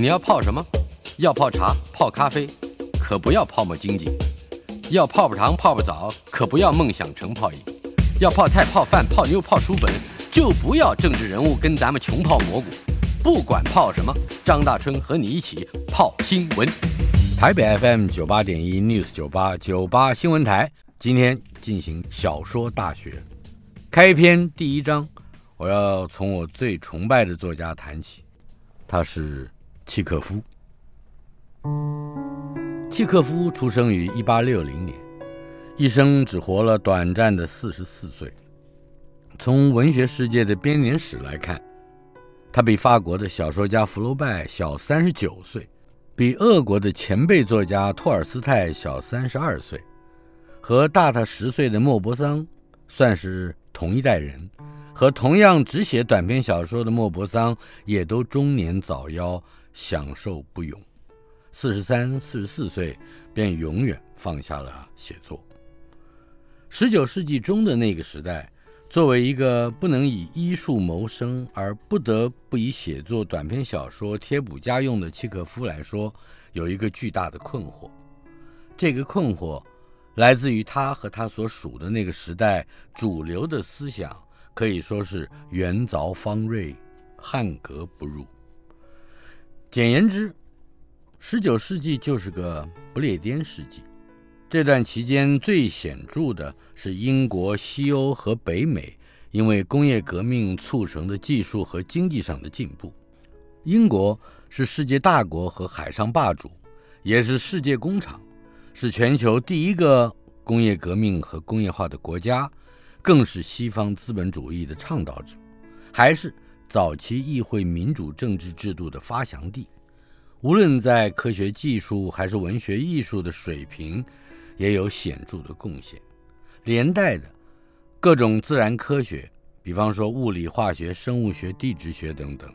你要泡什么？要泡茶、泡咖啡，可不要泡沫经济；要泡泡糖、泡泡澡，可不要梦想成泡影；要泡菜、泡饭、泡妞、泡书本，就不要政治人物跟咱们穷泡蘑菇。不管泡什么，张大春和你一起泡新闻。台北 FM 九八点一 News 九八九八新闻台，今天进行小说大学。开篇第一章，我要从我最崇拜的作家谈起，他是。契诃夫，契诃夫出生于一八六零年，一生只活了短暂的四十四岁。从文学世界的编年史来看，他比法国的小说家福楼拜小三十九岁，比俄国的前辈作家托尔斯泰小三十二岁，和大他十岁的莫泊桑算是同一代人。和同样只写短篇小说的莫泊桑也都中年早夭。享受不永，四十三、四十四岁便永远放下了写作。十九世纪中的那个时代，作为一个不能以医术谋生而不得不以写作短篇小说贴补家用的契诃夫来说，有一个巨大的困惑。这个困惑来自于他和他所属的那个时代主流的思想，可以说是元凿方锐，汉格不入。简言之，十九世纪就是个不列颠世纪。这段期间最显著的是英国、西欧和北美因为工业革命促成的技术和经济上的进步。英国是世界大国和海上霸主，也是世界工厂，是全球第一个工业革命和工业化的国家，更是西方资本主义的倡导者，还是。早期议会民主政治制度的发祥地，无论在科学技术还是文学艺术的水平，也有显著的贡献。连带的，各种自然科学，比方说物理、化学、生物学、地质学等等，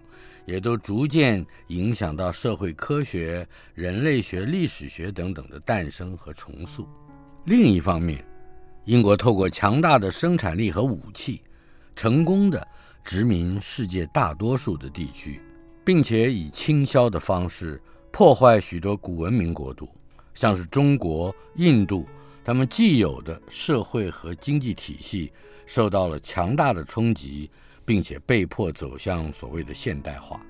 也都逐渐影响到社会科学、人类学、历史学等等的诞生和重塑。另一方面，英国透过强大的生产力和武器，成功的。殖民世界大多数的地区，并且以倾销的方式破坏许多古文明国度，像是中国、印度，他们既有的社会和经济体系受到了强大的冲击，并且被迫走向所谓的现代化。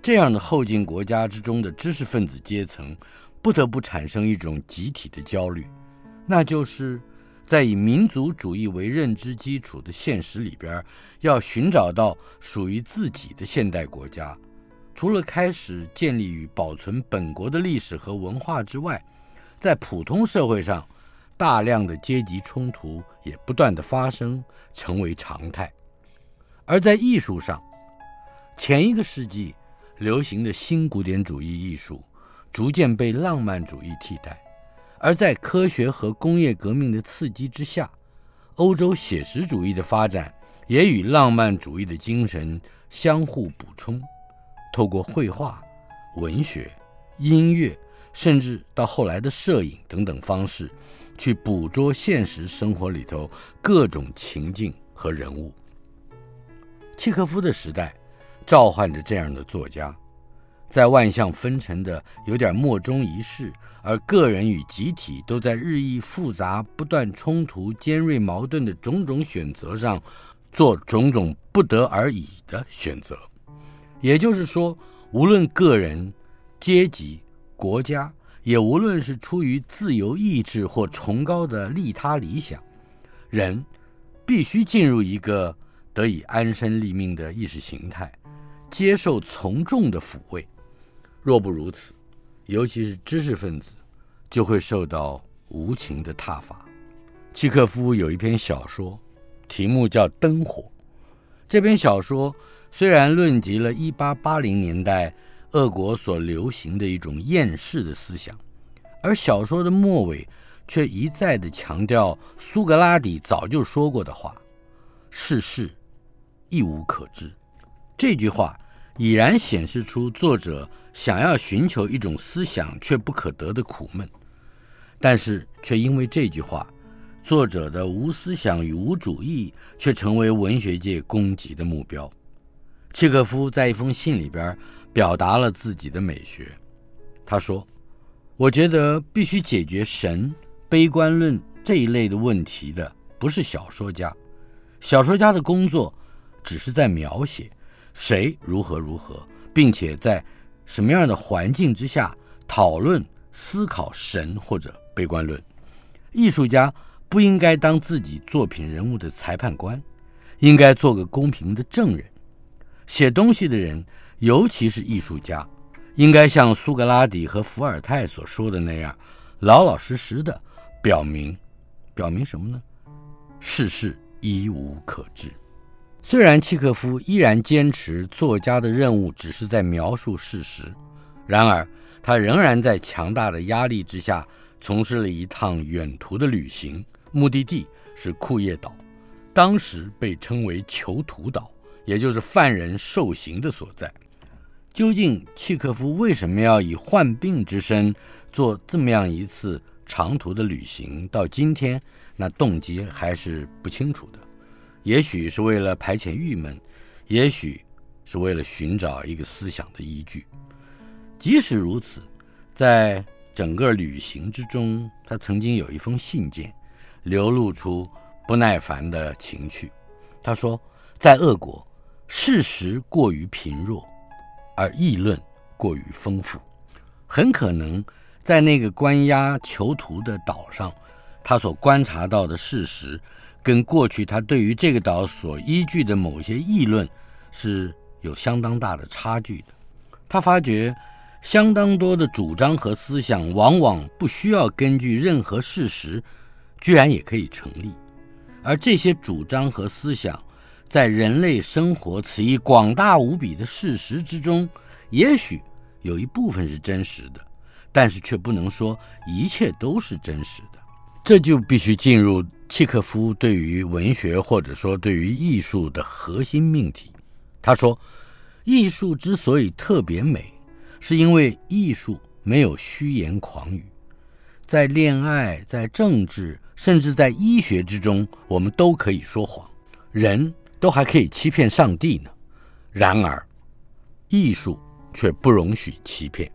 这样的后进国家之中的知识分子阶层，不得不产生一种集体的焦虑，那就是。在以民族主义为认知基础的现实里边，要寻找到属于自己的现代国家，除了开始建立与保存本国的历史和文化之外，在普通社会上，大量的阶级冲突也不断的发生，成为常态。而在艺术上，前一个世纪流行的新古典主义艺术，逐渐被浪漫主义替代。而在科学和工业革命的刺激之下，欧洲写实主义的发展也与浪漫主义的精神相互补充，透过绘画、文学、音乐，甚至到后来的摄影等等方式，去捕捉现实生活里头各种情境和人物。契诃夫的时代，召唤着这样的作家，在万象纷呈的有点莫衷一是。而个人与集体都在日益复杂、不断冲突、尖锐矛盾的种种选择上，做种种不得而已的选择。也就是说，无论个人、阶级、国家，也无论是出于自由意志或崇高的利他理想，人必须进入一个得以安身立命的意识形态，接受从众的抚慰。若不如此，尤其是知识分子，就会受到无情的挞伐。契诃夫有一篇小说，题目叫《灯火》。这篇小说虽然论及了1880年代俄国所流行的一种厌世的思想，而小说的末尾却一再地强调苏格拉底早就说过的话：“世事亦无可知。”这句话已然显示出作者想要寻求一种思想却不可得的苦闷，但是却因为这句话，作者的无思想与无主义却成为文学界攻击的目标。契诃夫在一封信里边表达了自己的美学，他说：“我觉得必须解决神、悲观论这一类的问题的不是小说家，小说家的工作只是在描写。”谁如何如何，并且在什么样的环境之下讨论、思考神或者悲观论？艺术家不应该当自己作品人物的裁判官，应该做个公平的证人。写东西的人，尤其是艺术家，应该像苏格拉底和伏尔泰所说的那样，老老实实的表明，表明什么呢？世事一无可知。虽然契诃夫依然坚持作家的任务只是在描述事实，然而他仍然在强大的压力之下从事了一趟远途的旅行，目的地是库页岛，当时被称为囚徒岛，也就是犯人受刑的所在。究竟契诃夫为什么要以患病之身做这么样一次长途的旅行？到今天，那动机还是不清楚的。也许是为了排遣郁闷，也许是为了寻找一个思想的依据。即使如此，在整个旅行之中，他曾经有一封信件，流露出不耐烦的情绪。他说，在俄国，事实过于贫弱，而议论过于丰富。很可能在那个关押囚徒的岛上，他所观察到的事实。跟过去他对于这个岛所依据的某些议论是有相当大的差距的。他发觉，相当多的主张和思想往往不需要根据任何事实，居然也可以成立。而这些主张和思想，在人类生活此一广大无比的事实之中，也许有一部分是真实的，但是却不能说一切都是真实的。这就必须进入。契诃夫对于文学或者说对于艺术的核心命题，他说：“艺术之所以特别美，是因为艺术没有虚言狂语。在恋爱、在政治，甚至在医学之中，我们都可以说谎，人都还可以欺骗上帝呢。然而，艺术却不容许欺骗。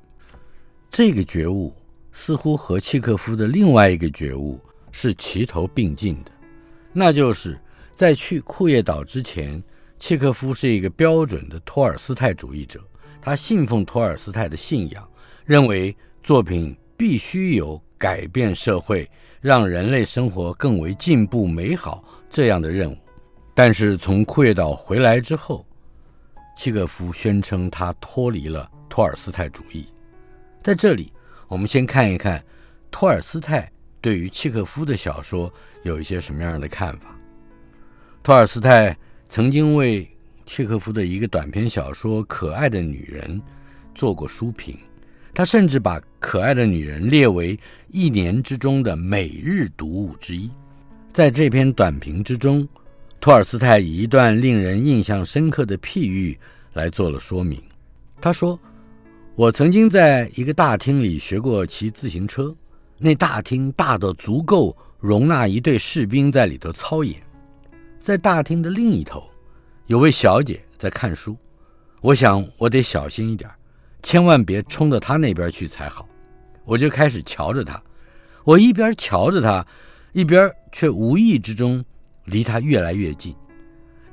这个觉悟似乎和契诃夫的另外一个觉悟。”是齐头并进的，那就是在去库页岛之前，契诃夫是一个标准的托尔斯泰主义者，他信奉托尔斯泰的信仰，认为作品必须有改变社会、让人类生活更为进步美好这样的任务。但是从库页岛回来之后，契诃夫宣称他脱离了托尔斯泰主义。在这里，我们先看一看托尔斯泰。对于契诃夫的小说有一些什么样的看法？托尔斯泰曾经为契诃夫的一个短篇小说《可爱的女人》做过书评，他甚至把《可爱的女人》列为一年之中的每日读物之一。在这篇短评之中，托尔斯泰以一段令人印象深刻的譬喻来做了说明。他说：“我曾经在一个大厅里学过骑自行车。”那大厅大得足够容纳一队士兵在里头操演，在大厅的另一头，有位小姐在看书。我想我得小心一点，千万别冲到她那边去才好。我就开始瞧着她，我一边瞧着她，一边却无意之中离她越来越近。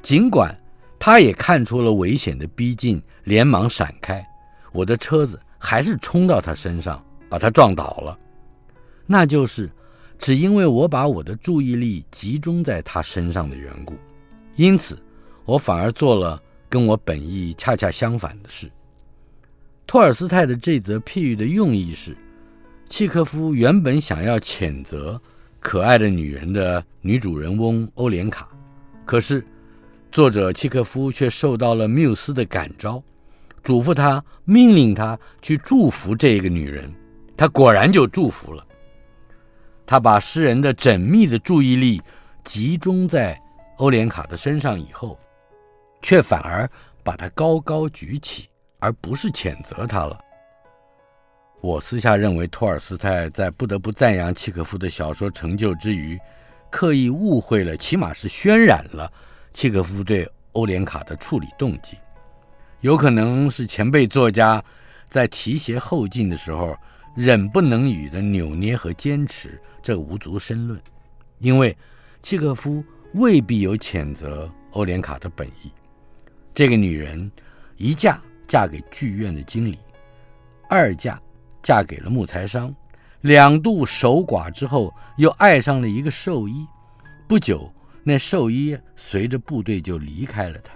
尽管她也看出了危险的逼近，连忙闪开，我的车子还是冲到他身上，把他撞倒了。那就是，只因为我把我的注意力集中在他身上的缘故，因此我反而做了跟我本意恰恰相反的事。托尔斯泰的这则譬喻的用意是，契诃夫原本想要谴责可爱的女人的女主人翁欧莲卡，可是作者契诃夫却受到了缪斯的感召，嘱咐他，命令他去祝福这个女人。他果然就祝福了。他把诗人的缜密的注意力集中在欧莲卡的身上以后，却反而把他高高举起，而不是谴责他了。我私下认为，托尔斯泰在不得不赞扬契诃夫的小说成就之余，刻意误会了，起码是渲染了契诃夫对欧莲卡的处理动机。有可能是前辈作家在提携后进的时候，忍不能语的扭捏和坚持，这无足深论。因为契诃夫未必有谴责欧莲卡的本意。这个女人一嫁嫁给剧院的经理，二嫁嫁给了木材商，两度守寡之后，又爱上了一个兽医。不久，那兽医随着部队就离开了他。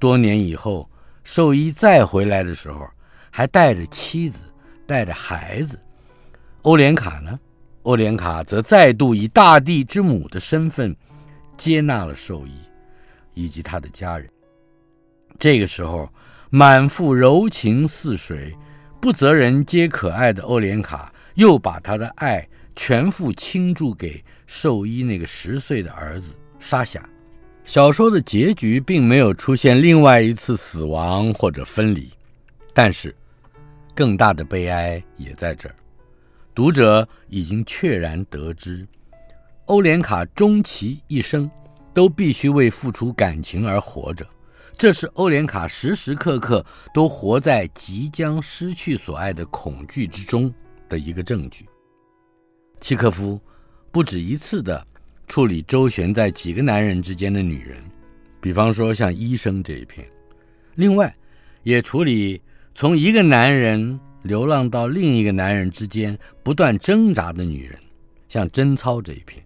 多年以后，兽医再回来的时候，还带着妻子。带着孩子，欧莲卡呢？欧莲卡则再度以大地之母的身份接纳了兽医以及他的家人。这个时候，满腹柔情似水、不择人皆可爱的欧莲卡，又把他的爱全副倾注给兽医那个十岁的儿子沙夏。小说的结局并没有出现另外一次死亡或者分离，但是。更大的悲哀也在这儿，读者已经确然得知，欧莲卡终其一生都必须为付出感情而活着，这是欧莲卡时时刻刻都活在即将失去所爱的恐惧之中的一个证据。契诃夫不止一次地处理周旋在几个男人之间的女人，比方说像医生这一篇，另外也处理。从一个男人流浪到另一个男人之间不断挣扎的女人，像贞操这一篇，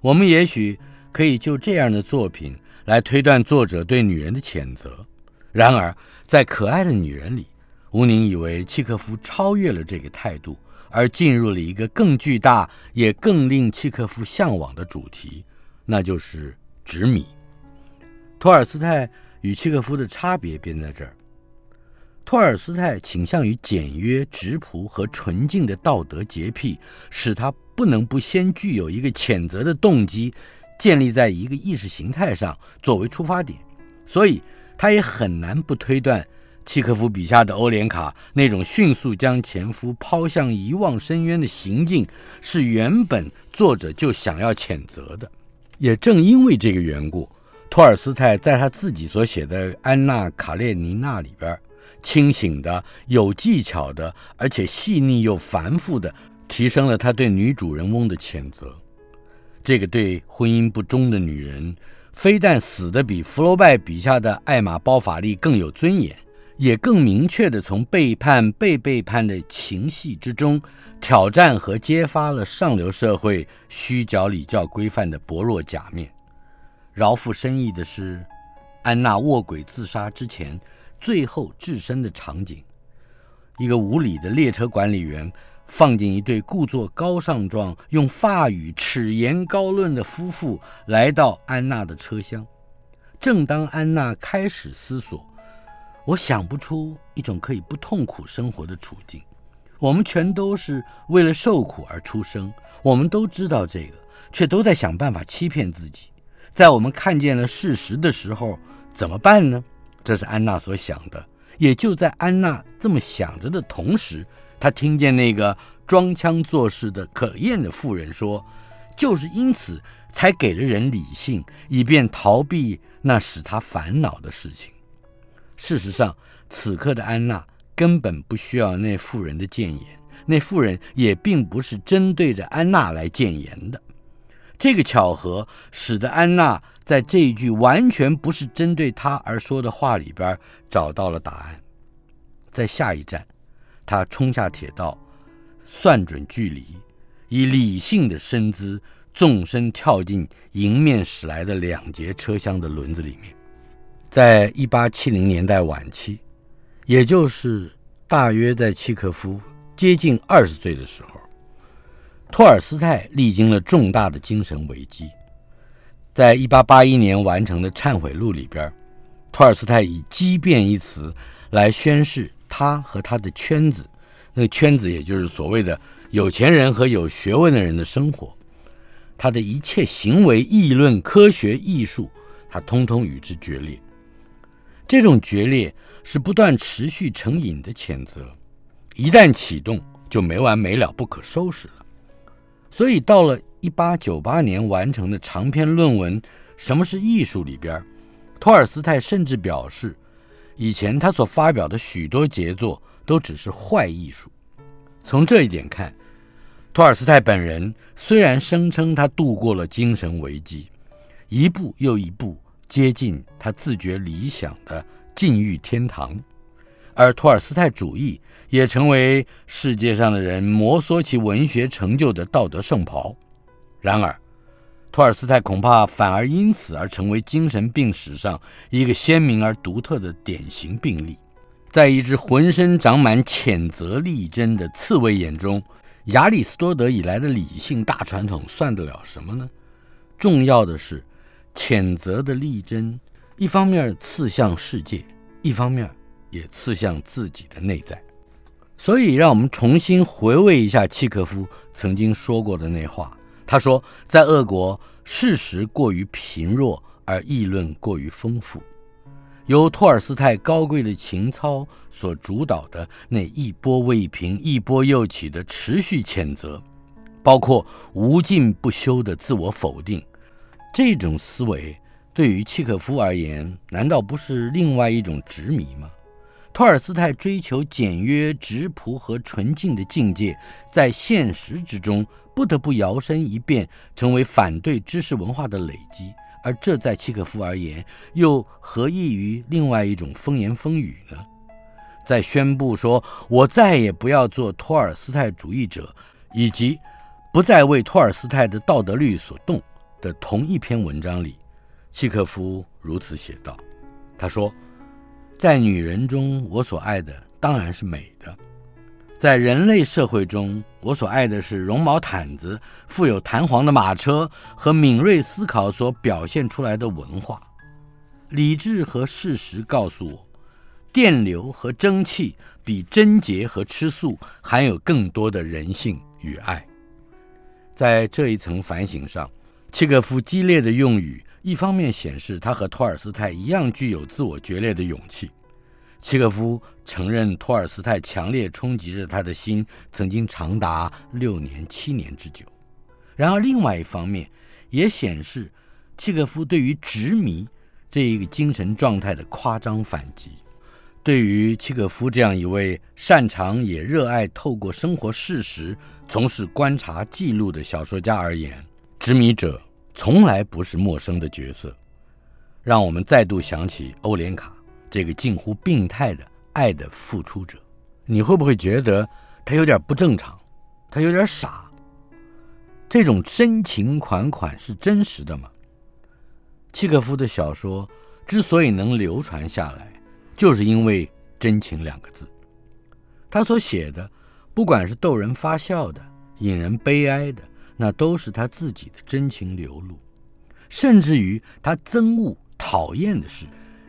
我们也许可以就这样的作品来推断作者对女人的谴责。然而，在可爱的女人里，吴宁以为契诃夫超越了这个态度，而进入了一个更巨大也更令契诃夫向往的主题，那就是执迷。托尔斯泰与契诃夫的差别便在这儿。托尔斯泰倾向于简约、质朴和纯净的道德洁癖，使他不能不先具有一个谴责的动机，建立在一个意识形态上作为出发点，所以他也很难不推断契诃夫笔下的欧莲卡那种迅速将前夫抛向遗忘深渊的行径是原本作者就想要谴责的。也正因为这个缘故，托尔斯泰在他自己所写的《安娜·卡列尼娜》里边。清醒的、有技巧的，而且细腻又繁复的，提升了他对女主人翁的谴责。这个对婚姻不忠的女人，非但死得比福楼拜笔下的艾玛·包法利更有尊严，也更明确地从背叛、被背叛的情戏之中，挑战和揭发了上流社会虚假礼教规范的薄弱假面。饶富深意的是，安娜卧轨自杀之前。最后置身的场景，一个无礼的列车管理员放进一对故作高尚状、用法语齿言高论的夫妇来到安娜的车厢。正当安娜开始思索，我想不出一种可以不痛苦生活的处境。我们全都是为了受苦而出生，我们都知道这个，却都在想办法欺骗自己。在我们看见了事实的时候，怎么办呢？这是安娜所想的，也就在安娜这么想着的同时，她听见那个装腔作势的可厌的妇人说：“就是因此才给了人理性，以便逃避那使她烦恼的事情。”事实上，此刻的安娜根本不需要那妇人的谏言，那妇人也并不是针对着安娜来谏言的。这个巧合使得安娜在这一句完全不是针对她而说的话里边找到了答案。在下一站，她冲下铁道，算准距离，以理性的身姿纵身跳进迎面驶来的两节车厢的轮子里面。在一八七零年代晚期，也就是大约在契诃夫接近二十岁的时候。托尔斯泰历经了重大的精神危机，在一八八一年完成的《忏悔录》里边，托尔斯泰以“激变”一词来宣示他和他的圈子，那个圈子也就是所谓的有钱人和有学问的人的生活，他的一切行为、议论、科学、艺术，他通通与之决裂。这种决裂是不断持续成瘾的谴责，一旦启动就没完没了、不可收拾了。所以到了一八九八年完成的长篇论文《什么是艺术》里边，托尔斯泰甚至表示，以前他所发表的许多杰作都只是坏艺术。从这一点看，托尔斯泰本人虽然声称他度过了精神危机，一步又一步。接近他自觉理想的禁欲天堂，而托尔斯泰主义也成为世界上的人摩挲其文学成就的道德圣袍。然而，托尔斯泰恐怕反而因此而成为精神病史上一个鲜明而独特的典型病例。在一只浑身长满谴责利针的刺猬眼中，亚里士多德以来的理性大传统算得了什么呢？重要的是。谴责的利针，一方面刺向世界，一方面也刺向自己的内在。所以，让我们重新回味一下契诃夫曾经说过的那话。他说：“在俄国，事实过于贫弱，而议论过于丰富。由托尔斯泰高贵的情操所主导的那一波未平、一波又起的持续谴责，包括无尽不休的自我否定。”这种思维对于契诃夫而言，难道不是另外一种执迷吗？托尔斯泰追求简约、质朴和纯净的境界，在现实之中不得不摇身一变，成为反对知识文化的累积，而这在契诃夫而言，又何异于另外一种风言风语呢？在宣布说“我再也不要做托尔斯泰主义者”，以及不再为托尔斯泰的道德律所动。的同一篇文章里，契诃夫如此写道：“他说，在女人中，我所爱的当然是美的；在人类社会中，我所爱的是绒毛毯子、富有弹簧的马车和敏锐思考所表现出来的文化。理智和事实告诉我，电流和蒸汽比贞洁和吃素含有更多的人性与爱。在这一层反省上。”契诃夫激烈的用语，一方面显示他和托尔斯泰一样具有自我决裂的勇气。契诃夫承认托尔斯泰强烈冲击着他的心，曾经长达六年、七年之久。然而，另外一方面也显示契诃夫对于执迷这一个精神状态的夸张反击。对于契诃夫这样一位擅长也热爱透过生活事实从事观察记录的小说家而言，执迷者。从来不是陌生的角色，让我们再度想起欧连卡这个近乎病态的爱的付出者。你会不会觉得他有点不正常？他有点傻？这种深情款款是真实的吗？契诃夫的小说之所以能流传下来，就是因为“真情”两个字。他所写的，不管是逗人发笑的、引人悲哀的。那都是他自己的真情流露，甚至于他憎恶、讨厌的事，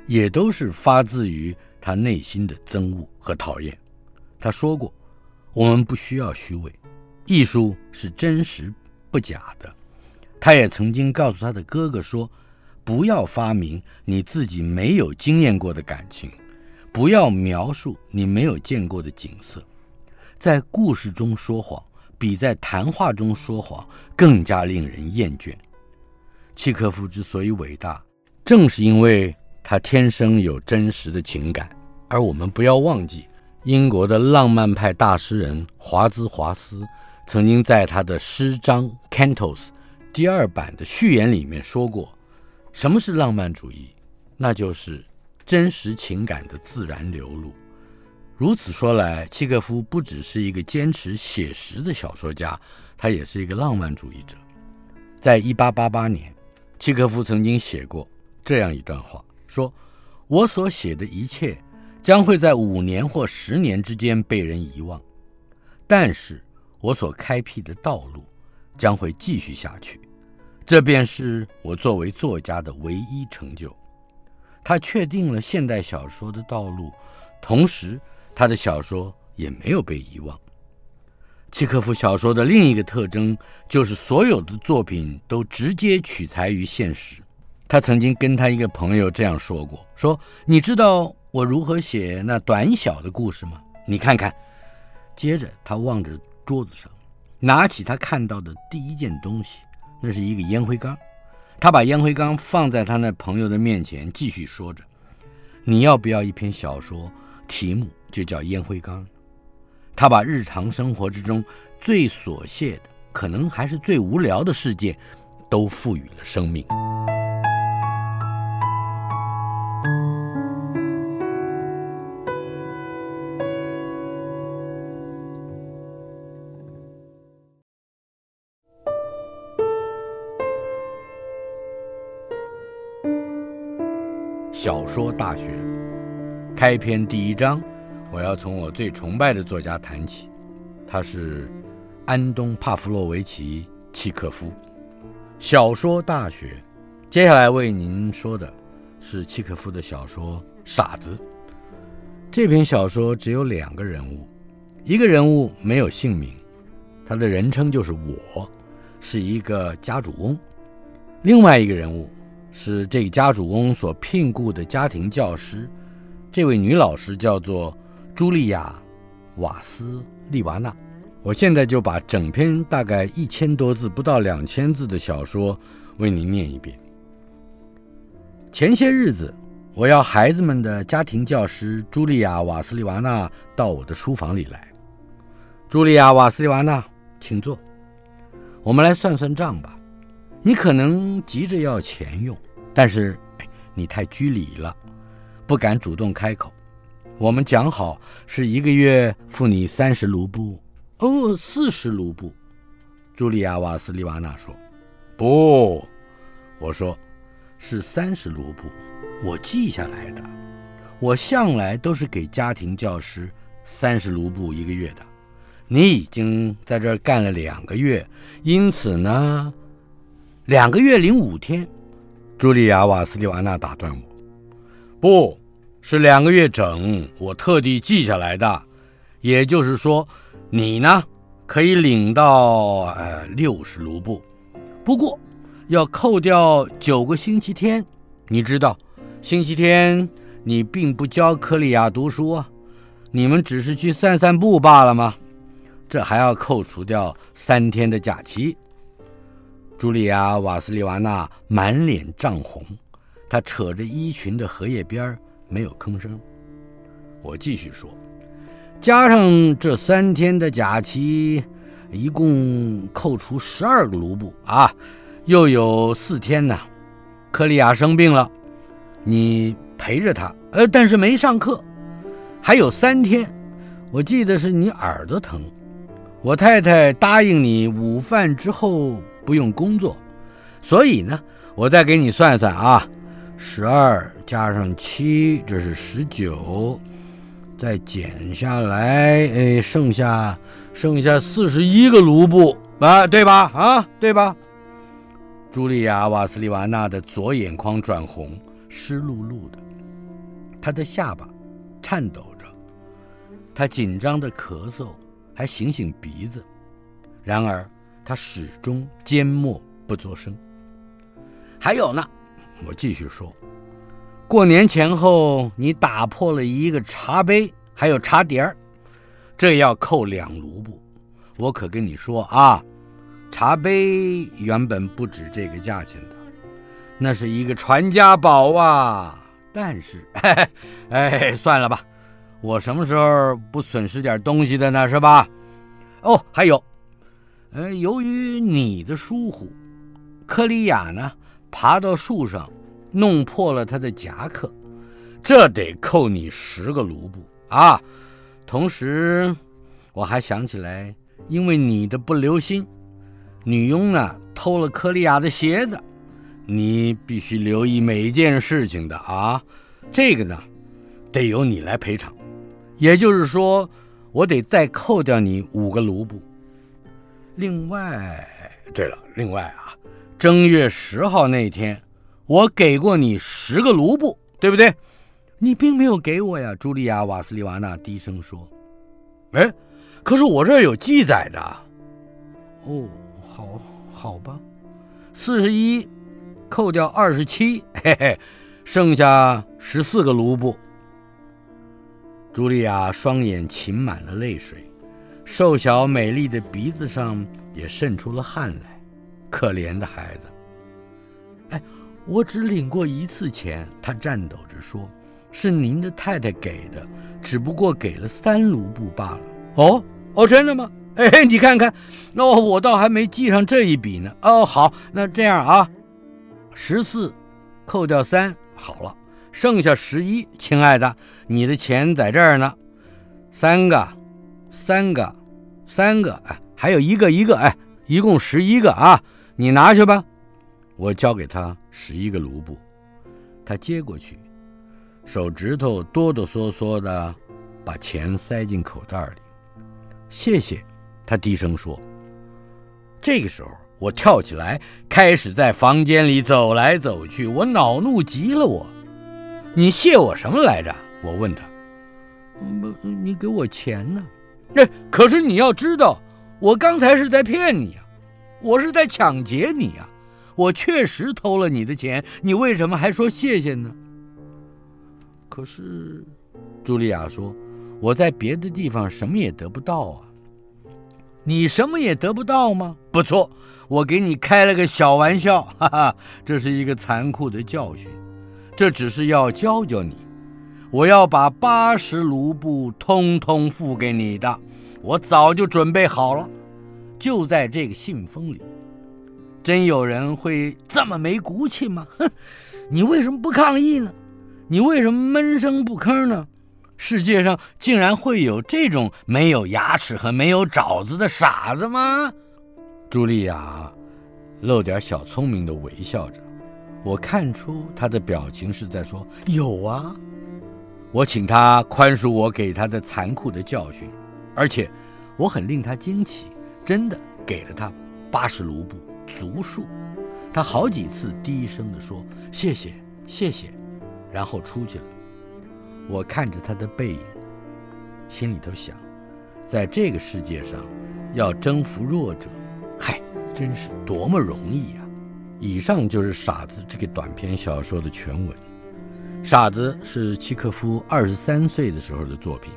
也都是发自于他内心的憎恶和讨厌。他说过：“我们不需要虚伪，艺术是真实不假的。”他也曾经告诉他的哥哥说：“不要发明你自己没有经验过的感情，不要描述你没有见过的景色，在故事中说谎。”比在谈话中说谎更加令人厌倦。契诃夫之所以伟大，正是因为他天生有真实的情感。而我们不要忘记，英国的浪漫派大诗人华兹华斯曾经在他的诗章《Cantos》第二版的序言里面说过：“什么是浪漫主义？那就是真实情感的自然流露。”如此说来，契诃夫不只是一个坚持写实的小说家，他也是一个浪漫主义者。在一八八八年，契诃夫曾经写过这样一段话：“说，我所写的一切将会在五年或十年之间被人遗忘，但是我所开辟的道路将会继续下去，这便是我作为作家的唯一成就。他确定了现代小说的道路，同时他的小说也没有被遗忘。契诃夫小说的另一个特征就是所有的作品都直接取材于现实。他曾经跟他一个朋友这样说过：“说你知道我如何写那短小的故事吗？你看看。”接着他望着桌子上，拿起他看到的第一件东西，那是一个烟灰缸。他把烟灰缸放在他那朋友的面前，继续说着：“你要不要一篇小说？题目就叫《烟灰缸》。”他把日常生活之中最琐屑的，可能还是最无聊的事件，都赋予了生命。小说大学开篇第一章，我要从我最崇拜的作家谈起，他是安东·帕夫洛维奇·契诃夫。小说大学，接下来为您说的是契诃夫的小说《傻子》。这篇小说只有两个人物，一个人物没有姓名，他的人称就是我，是一个家主翁；另外一个人物。是这家主翁所聘雇的家庭教师，这位女老师叫做茱莉亚·瓦斯利娃娜。我现在就把整篇大概一千多字、不到两千字的小说为您念一遍。前些日子，我要孩子们的家庭教师茱莉亚·瓦斯利娃娜到我的书房里来。茱莉亚·瓦斯利娃娜，请坐。我们来算算账吧。你可能急着要钱用。但是，你太拘礼了，不敢主动开口。我们讲好是一个月付你三十卢布，哦，四十卢布。茱莉亚·瓦斯利瓦娜说：“不，我说是三十卢布，我记下来的。我向来都是给家庭教师三十卢布一个月的。你已经在这儿干了两个月，因此呢，两个月零五天。”茱莉亚·瓦斯利瓦娜打断我：“不是两个月整，我特地记下来的。也就是说，你呢可以领到呃六十卢布，不过要扣掉九个星期天。你知道，星期天你并不教克利亚读书啊，你们只是去散散步罢了吗？这还要扣除掉三天的假期。”茱莉亚·瓦斯利娃娜满脸涨红，他扯着衣裙的荷叶边没有吭声。我继续说，加上这三天的假期，一共扣除十二个卢布啊，又有四天呢。克利亚生病了，你陪着他，呃，但是没上课。还有三天，我记得是你耳朵疼，我太太答应你午饭之后。不用工作，所以呢，我再给你算算啊，十二加上七，这是十九，再减下来，哎，剩下剩下四十一个卢布啊，对吧？啊，对吧？茱莉亚·瓦斯利瓦娜的左眼眶转红，湿漉漉的，她的下巴颤抖着，她紧张的咳嗽，还醒醒鼻子，然而。他始终缄默不作声。还有呢，我继续说，过年前后你打破了一个茶杯，还有茶碟儿，这要扣两卢布。我可跟你说啊，茶杯原本不止这个价钱的，那是一个传家宝啊。但是，哎，哎，算了吧，我什么时候不损失点东西的呢？是吧？哦，还有。呃，由于你的疏忽，克里亚呢爬到树上，弄破了他的夹克，这得扣你十个卢布啊！同时，我还想起来，因为你的不留心，女佣呢偷了科利亚的鞋子，你必须留意每一件事情的啊！这个呢，得由你来赔偿，也就是说，我得再扣掉你五个卢布。另外，对了，另外啊，正月十号那天，我给过你十个卢布，对不对？你并没有给我呀。”茱莉亚·瓦斯利瓦娜低声说。“哎，可是我这儿有记载的。”“哦，好，好吧，四十一，扣掉二十七，嘿嘿，剩下十四个卢布。”茱莉亚双眼噙满了泪水，瘦小美丽的鼻子上也渗出了汗来。可怜的孩子！哎，我只领过一次钱。他颤抖着说：“是您的太太给的，只不过给了三卢布罢了。”哦哦，真的吗？哎，你看看，哦，我倒还没记上这一笔呢。哦，好，那这样啊，十四扣掉三，好了。剩下十一，亲爱的，你的钱在这儿呢，三个，三个，三个，哎，还有一个一个，哎，一共十一个啊，你拿去吧。我交给他十一个卢布，他接过去，手指头哆哆嗦嗦的把钱塞进口袋里。谢谢，他低声说。这个时候，我跳起来，开始在房间里走来走去，我恼怒极了，我。你谢我什么来着？我问他。不，你给我钱呢？哎，可是你要知道，我刚才是在骗你呀，我是在抢劫你呀，我确实偷了你的钱，你为什么还说谢谢呢？可是，茱莉亚说，我在别的地方什么也得不到啊。你什么也得不到吗？不错，我给你开了个小玩笑，哈哈，这是一个残酷的教训。这只是要教教你，我要把八十卢布通通付给你的，我早就准备好了，就在这个信封里。真有人会这么没骨气吗？哼，你为什么不抗议呢？你为什么闷声不吭呢？世界上竟然会有这种没有牙齿和没有爪子的傻子吗？茱莉亚露点小聪明的微笑着。我看出他的表情是在说有啊，我请他宽恕我给他的残酷的教训，而且我很令他惊奇，真的给了他八十卢布足数。他好几次低声地说谢谢谢谢，然后出去了。我看着他的背影，心里头想，在这个世界上，要征服弱者，嗨，真是多么容易呀！以上就是《傻子》这个短篇小说的全文。《傻子》是契诃夫二十三岁的时候的作品，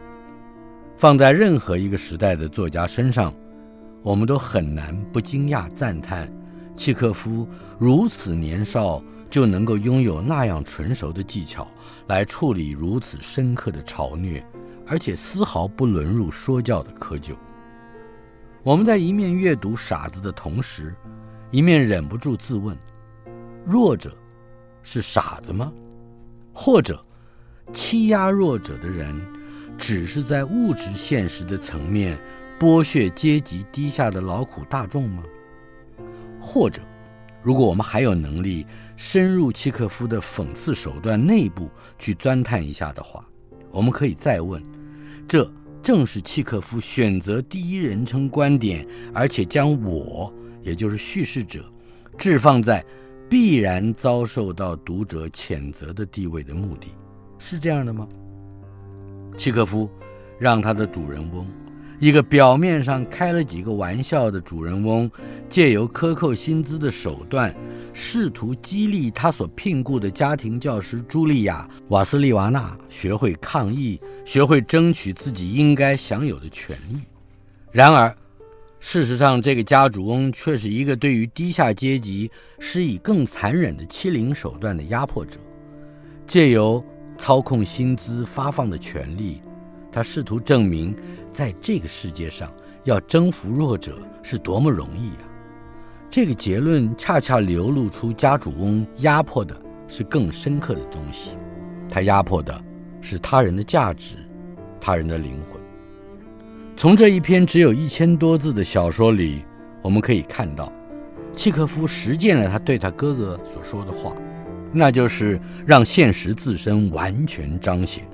放在任何一个时代的作家身上，我们都很难不惊讶赞叹：契诃夫如此年少就能够拥有那样纯熟的技巧，来处理如此深刻的嘲虐，而且丝毫不沦入说教的窠臼。我们在一面阅读《傻子》的同时，一面忍不住自问：弱者是傻子吗？或者欺压弱者的人，只是在物质现实的层面剥削阶级低下的劳苦大众吗？或者，如果我们还有能力深入契诃夫的讽刺手段内部去钻探一下的话，我们可以再问：这正是契诃夫选择第一人称观点，而且将我。也就是叙事者，置放在必然遭受到读者谴责的地位的目的，是这样的吗？契诃夫让他的主人翁，一个表面上开了几个玩笑的主人翁，借由克扣薪资的手段，试图激励他所聘雇的家庭教师茱莉亚·瓦斯利瓦娜学会抗议，学会争取自己应该享有的权利。然而，事实上，这个家主翁却是一个对于低下阶级施以更残忍的欺凌手段的压迫者，借由操控薪资发放的权利，他试图证明，在这个世界上要征服弱者是多么容易啊！这个结论恰恰流露出家主翁压迫的是更深刻的东西，他压迫的是他人的价值，他人的灵魂。从这一篇只有一千多字的小说里，我们可以看到，契诃夫实践了他对他哥哥所说的话，那就是让现实自身完全彰显。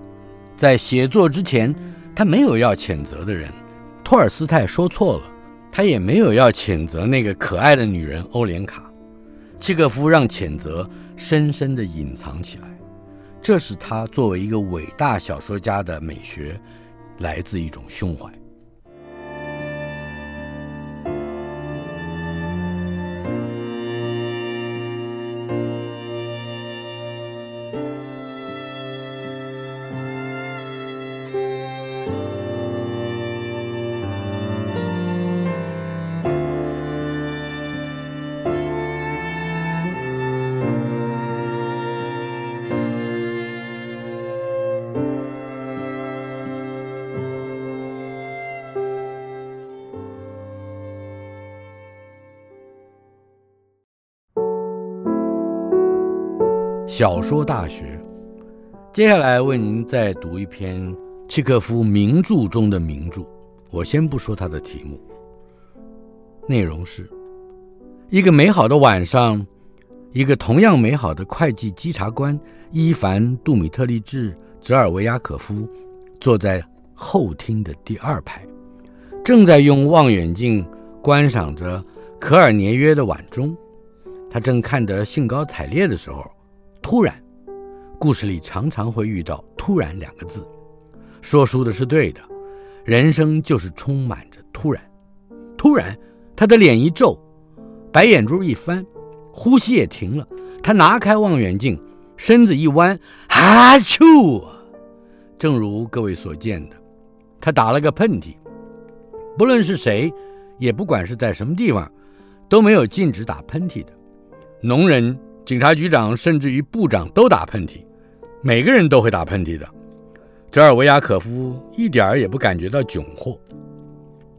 在写作之前，他没有要谴责的人，托尔斯泰说错了，他也没有要谴责那个可爱的女人欧莲卡。契诃夫让谴责深深的隐藏起来，这是他作为一个伟大小说家的美学，来自一种胸怀。小说大学，接下来为您再读一篇契诃夫名著中的名著。我先不说它的题目，内容是：一个美好的晚上，一个同样美好的会计稽查官伊凡·杜米特利治·泽尔维亚可夫坐在后厅的第二排，正在用望远镜观赏着可尔涅约的晚钟。他正看得兴高采烈的时候。突然，故事里常常会遇到“突然”两个字。说书的是对的，人生就是充满着突然。突然，他的脸一皱，白眼珠一翻，呼吸也停了。他拿开望远镜，身子一弯，哈啾！正如各位所见的，他打了个喷嚏。不论是谁，也不管是在什么地方，都没有禁止打喷嚏的。农人。警察局长甚至于部长都打喷嚏，每个人都会打喷嚏的。泽尔维亚可夫一点儿也不感觉到窘迫，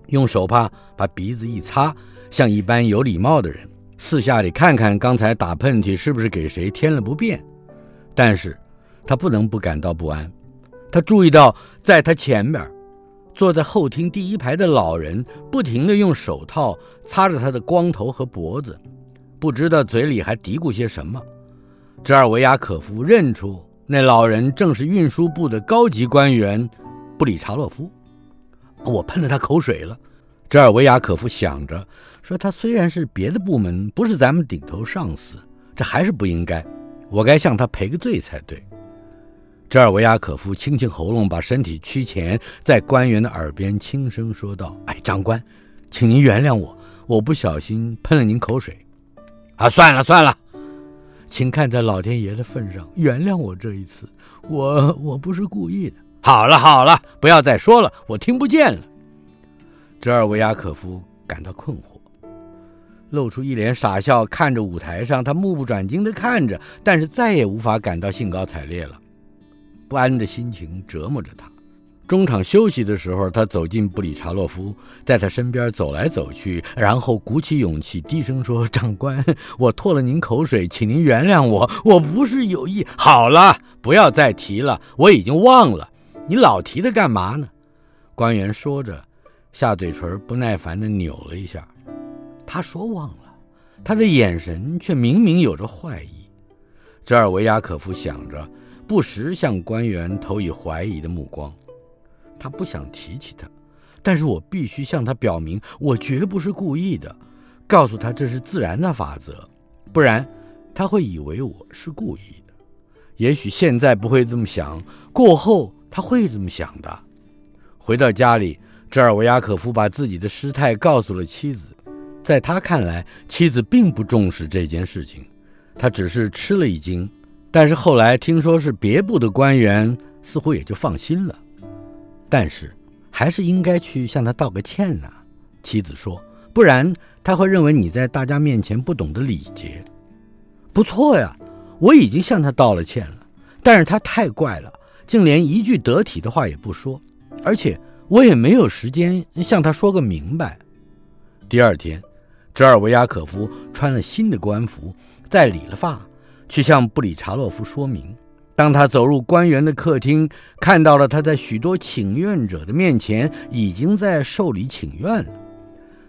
用手帕把鼻子一擦，像一般有礼貌的人，四下里看看刚才打喷嚏是不是给谁添了不便。但是，他不能不感到不安。他注意到，在他前面，坐在后厅第一排的老人不停地用手套擦着他的光头和脖子。不知道嘴里还嘀咕些什么，泽尔维亚可夫认出那老人正是运输部的高级官员布里查洛夫。我喷了他口水了，泽尔维亚可夫想着说：“他虽然是别的部门，不是咱们顶头上司，这还是不应该，我该向他赔个罪才对。”泽尔维亚可夫清清喉咙，把身体屈前，在官员的耳边轻声说道：“哎，长官，请您原谅我，我不小心喷了您口水。”啊，算了算了，请看在老天爷的份上，原谅我这一次，我我不是故意的。好了好了，不要再说了，我听不见了。泽尔维亚可夫感到困惑，露出一脸傻笑，看着舞台上，他目不转睛地看着，但是再也无法感到兴高采烈了，不安的心情折磨着他。中场休息的时候，他走进布里查洛夫，在他身边走来走去，然后鼓起勇气低声说：“长官，我唾了您口水，请您原谅我，我不是有意。”好了，不要再提了，我已经忘了。你老提它干嘛呢？官员说着，下嘴唇不耐烦地扭了一下。他说忘了，他的眼神却明明有着坏意。泽尔维亚可夫想着，不时向官员投以怀疑的目光。他不想提起他，但是我必须向他表明，我绝不是故意的，告诉他这是自然的法则，不然他会以为我是故意的。也许现在不会这么想，过后他会这么想的。回到家里，泽尔维亚可夫把自己的失态告诉了妻子，在他看来，妻子并不重视这件事情，他只是吃了一惊。但是后来听说是别部的官员，似乎也就放心了。但是，还是应该去向他道个歉呐、妻子说：“不然他会认为你在大家面前不懂得礼节。”不错呀，我已经向他道了歉了。但是他太怪了，竟连一句得体的话也不说，而且我也没有时间向他说个明白。第二天，哲尔维亚可夫穿了新的官服，再理了发，去向布里查洛夫说明。当他走入官员的客厅，看到了他在许多请愿者的面前已经在受理请愿了。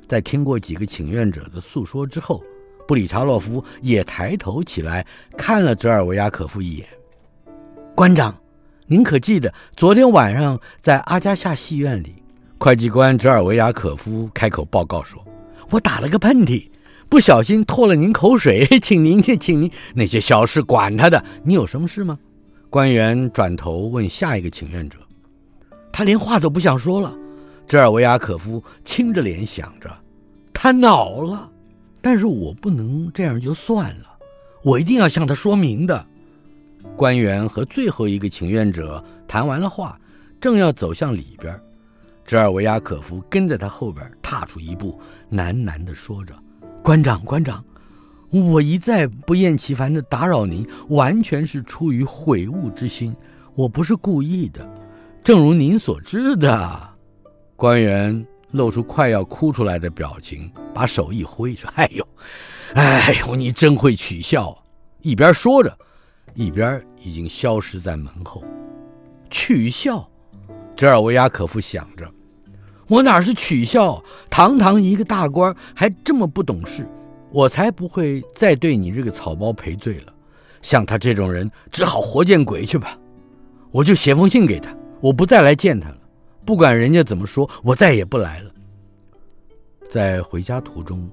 在听过几个请愿者的诉说之后，布里查洛夫也抬头起来看了泽尔维亚可夫一眼。官长，您可记得昨天晚上在阿加夏戏院里，会计官泽尔维亚可夫开口报告说：“我打了个喷嚏，不小心唾了您口水，请您去，请您那些小事管他的，你有什么事吗？官员转头问下一个请愿者，他连话都不想说了。泽尔维亚可夫青着脸想着，他恼了，但是我不能这样就算了，我一定要向他说明的。官员和最后一个请愿者谈完了话，正要走向里边，泽尔维亚可夫跟在他后边踏出一步，喃喃地说着：“官长，官长。”我一再不厌其烦地打扰您，完全是出于悔悟之心，我不是故意的。正如您所知的，官员露出快要哭出来的表情，把手一挥说：“哎呦，哎呦，你真会取笑！”一边说着，一边已经消失在门后。取笑，泽尔维亚可夫想着：“我哪是取笑？堂堂一个大官，还这么不懂事。”我才不会再对你这个草包赔罪了，像他这种人，只好活见鬼去吧。我就写封信给他，我不再来见他了。不管人家怎么说，我再也不来了。在回家途中，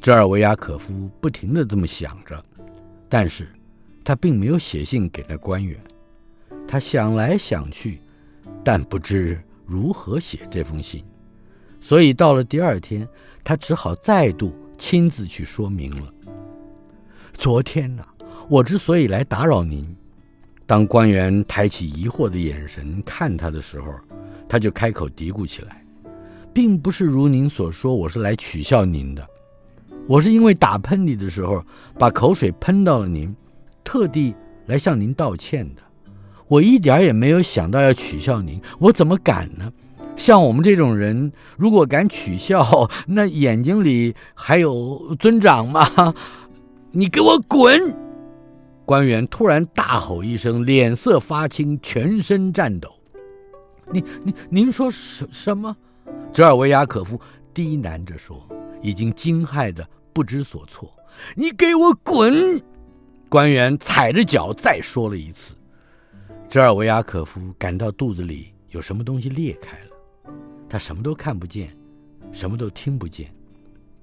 泽尔维亚可夫不停地这么想着，但是他并没有写信给那官员。他想来想去，但不知如何写这封信，所以到了第二天，他只好再度。亲自去说明了。昨天呢，我之所以来打扰您，当官员抬起疑惑的眼神看他的时候，他就开口嘀咕起来，并不是如您所说，我是来取笑您的，我是因为打喷嚏的时候把口水喷到了您，特地来向您道歉的。我一点也没有想到要取笑您，我怎么敢呢？像我们这种人，如果敢取笑，那眼睛里还有尊长吗？你给我滚！官员突然大吼一声，脸色发青，全身颤抖。您您您说什什么？泽尔维亚可夫低喃着说，已经惊骇得不知所措。你给我滚！官员踩着脚再说了一次。泽尔维亚可夫感到肚子里有什么东西裂开了。他什么都看不见，什么都听不见，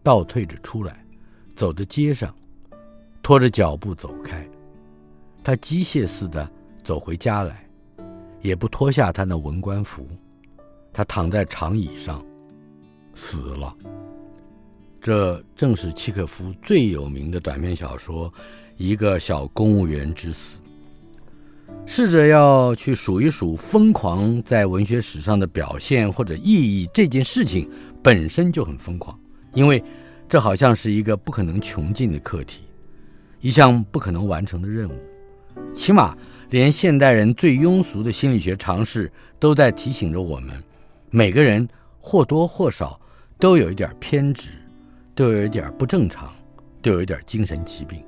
倒退着出来，走到街上，拖着脚步走开。他机械似的走回家来，也不脱下他那文官服。他躺在长椅上，死了。这正是契诃夫最有名的短篇小说《一个小公务员之死》。试着要去数一数疯狂在文学史上的表现或者意义，这件事情本身就很疯狂，因为这好像是一个不可能穷尽的课题，一项不可能完成的任务。起码连现代人最庸俗的心理学常识都在提醒着我们：每个人或多或少都有一点偏执，都有一点不正常，都有一点精神疾病。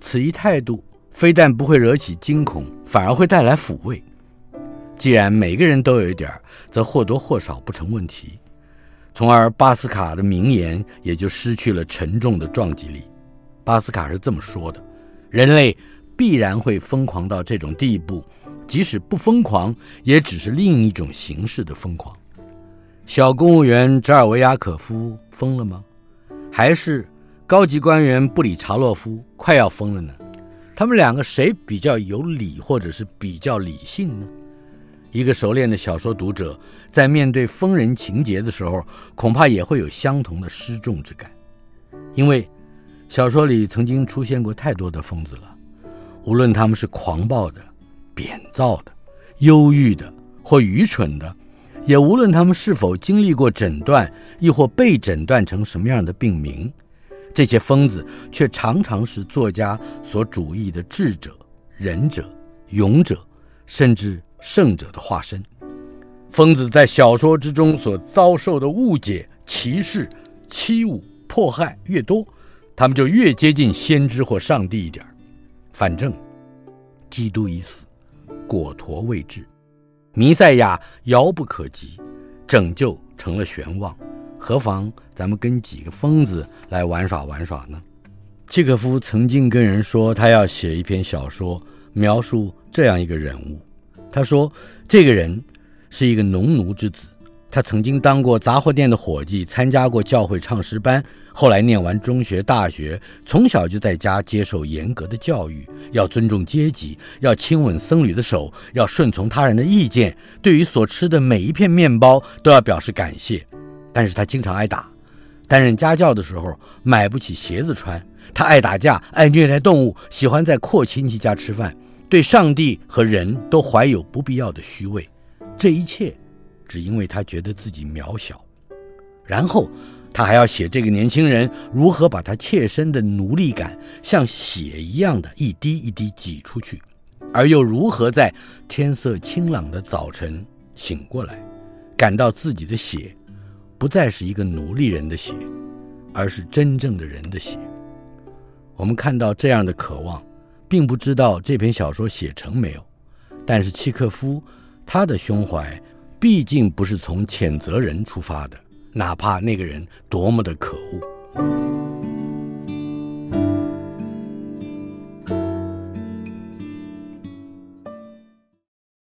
此一态度。非但不会惹起惊恐，反而会带来抚慰。既然每个人都有一点，则或多或少不成问题，从而巴斯卡的名言也就失去了沉重的撞击力。巴斯卡是这么说的：人类必然会疯狂到这种地步，即使不疯狂，也只是另一种形式的疯狂。小公务员扎尔维亚可夫疯了吗？还是高级官员布里查洛夫快要疯了呢？他们两个谁比较有理，或者是比较理性呢？一个熟练的小说读者在面对疯人情节的时候，恐怕也会有相同的失重之感，因为小说里曾经出现过太多的疯子了，无论他们是狂暴的、贬造的、忧郁的或愚蠢的，也无论他们是否经历过诊断，亦或被诊断成什么样的病名。这些疯子却常常是作家所主义的智者、仁者、勇者，甚至圣者的化身。疯子在小说之中所遭受的误解、歧视、欺侮、迫害越多，他们就越接近先知或上帝一点。反正，基督已死，果陀未至，弥赛亚遥不可及，拯救成了悬望。何妨咱们跟几个疯子来玩耍玩耍呢？契诃夫曾经跟人说，他要写一篇小说，描述这样一个人物。他说，这个人是一个农奴之子，他曾经当过杂货店的伙计，参加过教会唱诗班，后来念完中学、大学，从小就在家接受严格的教育，要尊重阶级，要亲吻僧侣的手，要顺从他人的意见，对于所吃的每一片面包都要表示感谢。但是他经常挨打，担任家教的时候买不起鞋子穿，他爱打架，爱虐待动物，喜欢在阔亲戚家吃饭，对上帝和人都怀有不必要的虚伪，这一切。只因为他觉得自己渺小，然后他还要写这个年轻人如何把他切身的奴隶感像血一样的一滴一滴挤出去，而又如何在天色清朗的早晨醒过来，感到自己的血不再是一个奴隶人的血，而是真正的人的血。我们看到这样的渴望，并不知道这篇小说写成没有，但是契诃夫他的胸怀。毕竟不是从谴责人出发的，哪怕那个人多么的可恶。